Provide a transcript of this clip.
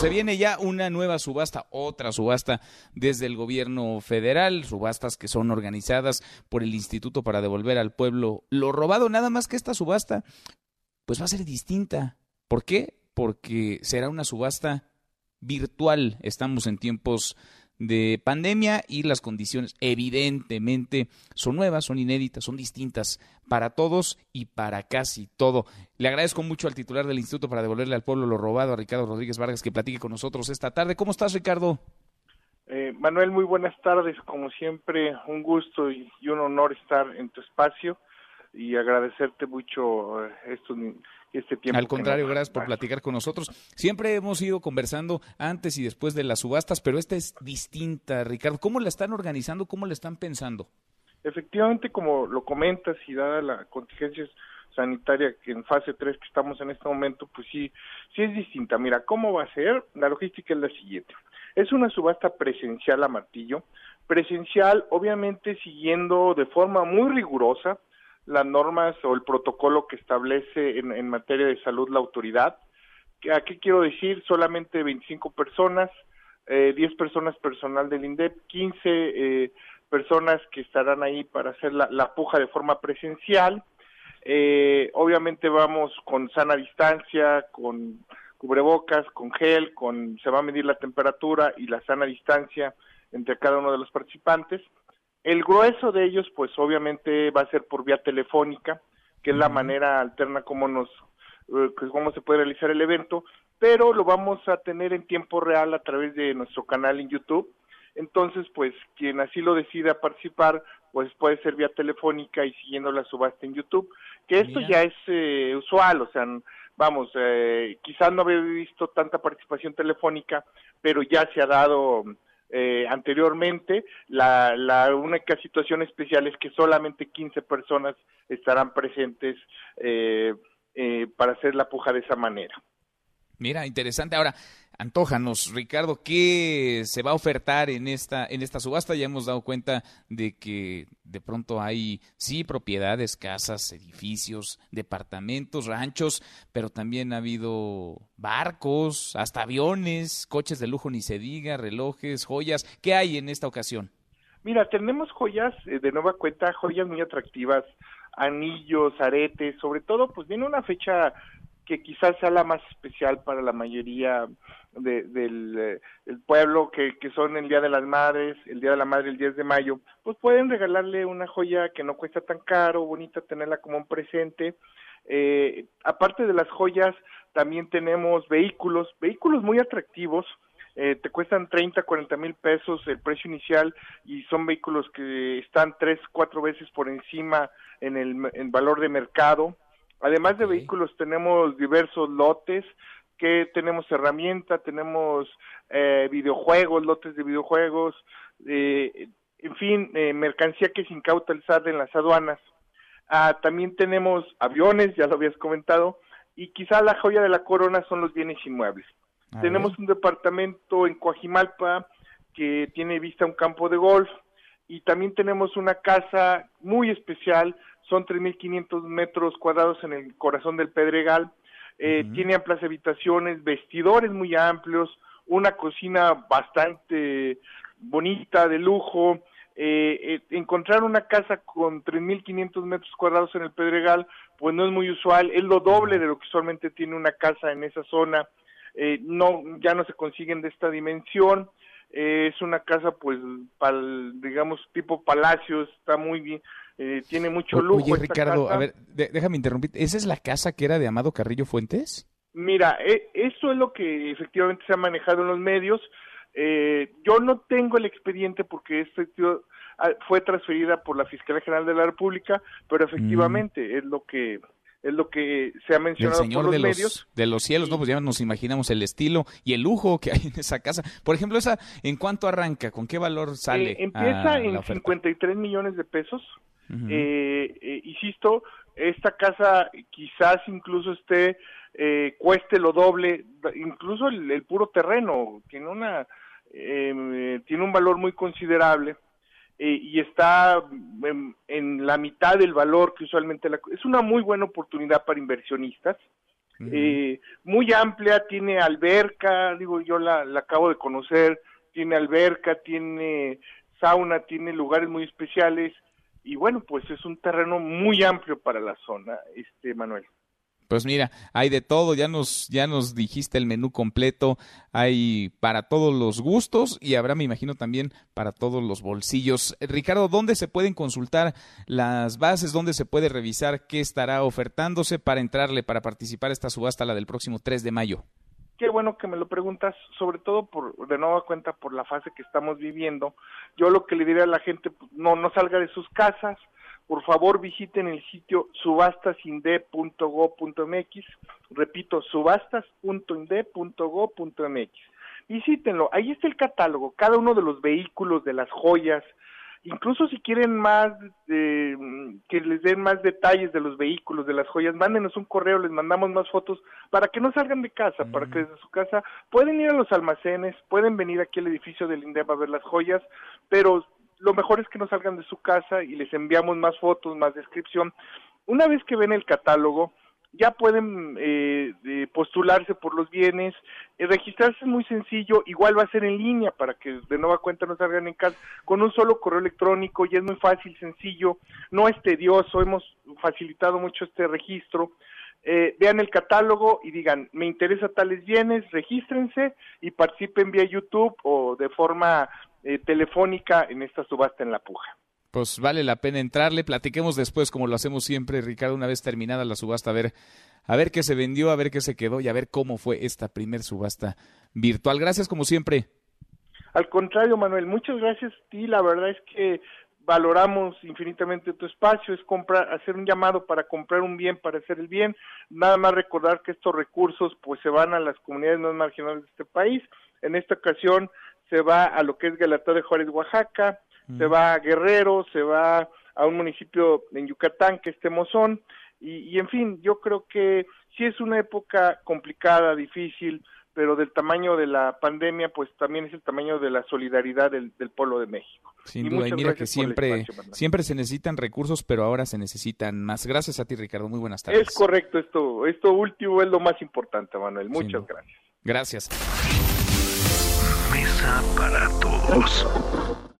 Se viene ya una nueva subasta, otra subasta desde el gobierno federal, subastas que son organizadas por el Instituto para devolver al pueblo lo robado, nada más que esta subasta, pues va a ser distinta. ¿Por qué? Porque será una subasta virtual. Estamos en tiempos de pandemia y las condiciones evidentemente son nuevas, son inéditas, son distintas para todos y para casi todo. Le agradezco mucho al titular del Instituto para devolverle al pueblo lo robado, a Ricardo Rodríguez Vargas, que platique con nosotros esta tarde. ¿Cómo estás, Ricardo? Eh, Manuel, muy buenas tardes. Como siempre, un gusto y, un honor estar en tu espacio y agradecerte mucho eh, estos este tiempo. Al contrario, gracias por platicar con nosotros. Siempre hemos ido conversando antes y después de las subastas, pero esta es distinta, Ricardo. ¿Cómo la están organizando? ¿Cómo la están pensando? Efectivamente, como lo comentas y dada la contingencia sanitaria que en fase 3 que estamos en este momento, pues sí, sí es distinta. Mira, ¿cómo va a ser? La logística es la siguiente. Es una subasta presencial a martillo, presencial obviamente siguiendo de forma muy rigurosa las normas o el protocolo que establece en, materia de salud la autoridad. ¿A qué quiero decir? Solamente 25 personas, eh, 10 personas personal del INDEP, 15 eh, personas que estarán ahí para hacer la, la puja de forma presencial. Eh, obviamente vamos con sana distancia, con cubrebocas, con gel, con se va a medir la temperatura y la sana distancia entre cada uno de los participantes. El grueso de ellos, pues obviamente va a ser por vía telefónica, que es la manera alterna como nos, eh, pues, cómo se puede realizar el evento, pero lo vamos a tener en tiempo real a través de nuestro canal en YouTube. Entonces, pues quien así lo decida participar, pues puede ser vía telefónica y siguiendo la subasta en YouTube, que esto ya es eh, usual, o sea, vamos, eh, quizás no había visto tanta participación telefónica, pero ya se ha dado eh, anteriormente. La, la, única situación especial es que solamente 15 personas estarán presentes eh, eh, para hacer la puja de esa manera. Mira, interesante. Ahora, antójanos, Ricardo, ¿qué se va a ofertar en esta, en esta subasta? Ya hemos dado cuenta de que de pronto hay, sí, propiedades, casas, edificios, departamentos, ranchos, pero también ha habido barcos, hasta aviones, coches de lujo, ni se diga, relojes, joyas. ¿Qué hay en esta ocasión? Mira, tenemos joyas, eh, de nueva cuenta, joyas muy atractivas, anillos, aretes, sobre todo, pues viene una fecha que quizás sea la más especial para la mayoría de, del, eh, pueblo, que, son el Día de las Madres, el Día de la Madre el 10 de mayo, pues pueden regalarle una joya que no cuesta tan caro, bonita, tenerla como un presente. Eh, aparte de las joyas, también tenemos vehículos, vehículos muy atractivos, eh, te cuestan 30, 40 mil pesos el precio inicial y son vehículos que están tres, cuatro veces por encima en el valor de mercado. Además de vehículos tenemos diversos lotes que tenemos herramienta, tenemos eh, videojuegos, lotes de videojuegos, eh, en fin, eh, mercancía que es incauta el SAT en las aduanas. Ah, también tenemos aviones, ya lo habías comentado, y quizá la joya de la corona son los bienes inmuebles. tenemos un departamento en Coajimalpa que tiene vista a un campo de golf y también tenemos una casa muy especial son 3.500 metros cuadrados en el corazón del Pedregal, eh, tiene amplias habitaciones, vestidores muy amplios, una cocina bastante bonita, de lujo. Eh, eh, encontrar una casa con 3.500 metros cuadrados en el Pedregal, pues no es muy usual, es lo doble de lo que usualmente tiene una casa en esa zona. no, ya no se consiguen de esta dimensión. es una casa, pues, digamos, tipo palacio, está muy bien, eh, tiene mucho lujo. Oye, Ricardo, a ver, déjame interrumpir. ¿Esa es la casa que era de Amado Carrillo Fuentes? Mira, e, eso es lo que efectivamente se ha manejado en los medios. Eh, yo no tengo el expediente porque este ah, fue transferida por la Fiscalía General de la República, pero efectivamente mm. es lo que es lo que se ha mencionado por los de medios. Los, de los cielos, ¿no? Pues ya nos imanamos el estilo y el lujo que hay en esa casa. Por ejemplo, esa, ¿en cuánto arranca? ¿Con qué valor sale? Eh, empieza en 53 millones de pesos. Eh, eh, insisto, esta casa quizás incluso esté, eh, cueste lo doble, incluso el, puro terreno, tiene una, em, tiene un valor muy considerable. y está en, la mitad del valor que usualmente la, es una muy buena oportunidad para inversionistas eh, muy amplia, tiene alberca, digo, yo la, la acabo de conocer, tiene alberca, tiene sauna, tiene lugares muy especiales y bueno, pues es un terreno muy amplio para la zona, este Manuel. Pues mira, hay de todo, ya nos, ya nos dijiste el menú completo, hay para todos los gustos y habrá, me imagino, también para todos los bolsillos. Ricardo, ¿dónde se pueden consultar las bases? ¿Dónde se puede revisar qué estará ofertándose para entrarle, para participar esta subasta, la del próximo 3 de mayo? Qué bueno que me lo preguntas, sobre todo por de nueva cuenta por la fase que estamos viviendo. Yo lo que le diría a la gente, pues, no, no salga de sus casas, por favor visiten el sitio subastasinde.go.mx, repito, subastas.inde.go.mx. Visítenlo, ahí está el catálogo, cada uno de los vehículos, de las joyas, incluso si quieren más, que les den más detalles de los vehículos, de las joyas, mándenos un correo, les mandamos más fotos para que no salgan de casa, para que desde su casa pueden ir a los almacenes, pueden venir aquí al edificio del INDEP a ver las joyas, pero lo mejor es que no salgan de su casa y les enviamos más fotos, más descripción. Una vez que ven el catálogo, ya pueden eh, postularse por los bienes, eh, registrarse es muy sencillo, igual va a ser en línea para que de nueva cuenta no salgan en casa, con un solo correo electrónico, y es muy fácil, sencillo, no es tedioso, hemos facilitado mucho este registro. Eh, vean el catálogo y digan, me interesa tales bienes, regístrense y participen vía YouTube o de forma eh, telefónica en esta subasta en la puja. Pues vale la pena entrarle, platiquemos después como lo hacemos siempre, Ricardo, una vez terminada la subasta, a ver, a ver qué se vendió, a ver qué se quedó y a ver cómo fue esta primer subasta virtual. Gracias como siempre. Al contrario, Manuel, muchas gracias a ti. La verdad es que valoramos infinitamente tu espacio, es comprar, hacer un llamado para comprar un bien, para hacer el bien. Nada más recordar que estos recursos pues se van a las comunidades más marginales de este país. En esta ocasión se va a lo que es Galatá de Juárez, Oaxaca, se va a Guerrero, se va a un municipio en Yucatán que es Temozón, y, en fin, yo creo que sí es una época complicada, difícil, pero del tamaño de la pandemia, pues también es el tamaño de la solidaridad del, pueblo de México. Sin duda, y mira que siempre, siempre se necesitan recursos, pero ahora se necesitan más. Gracias a ti, Ricardo. Muy buenas tardes. Es correcto, esto, esto último es lo más importante, Manuel. Muchas gracias. Gracias para todos.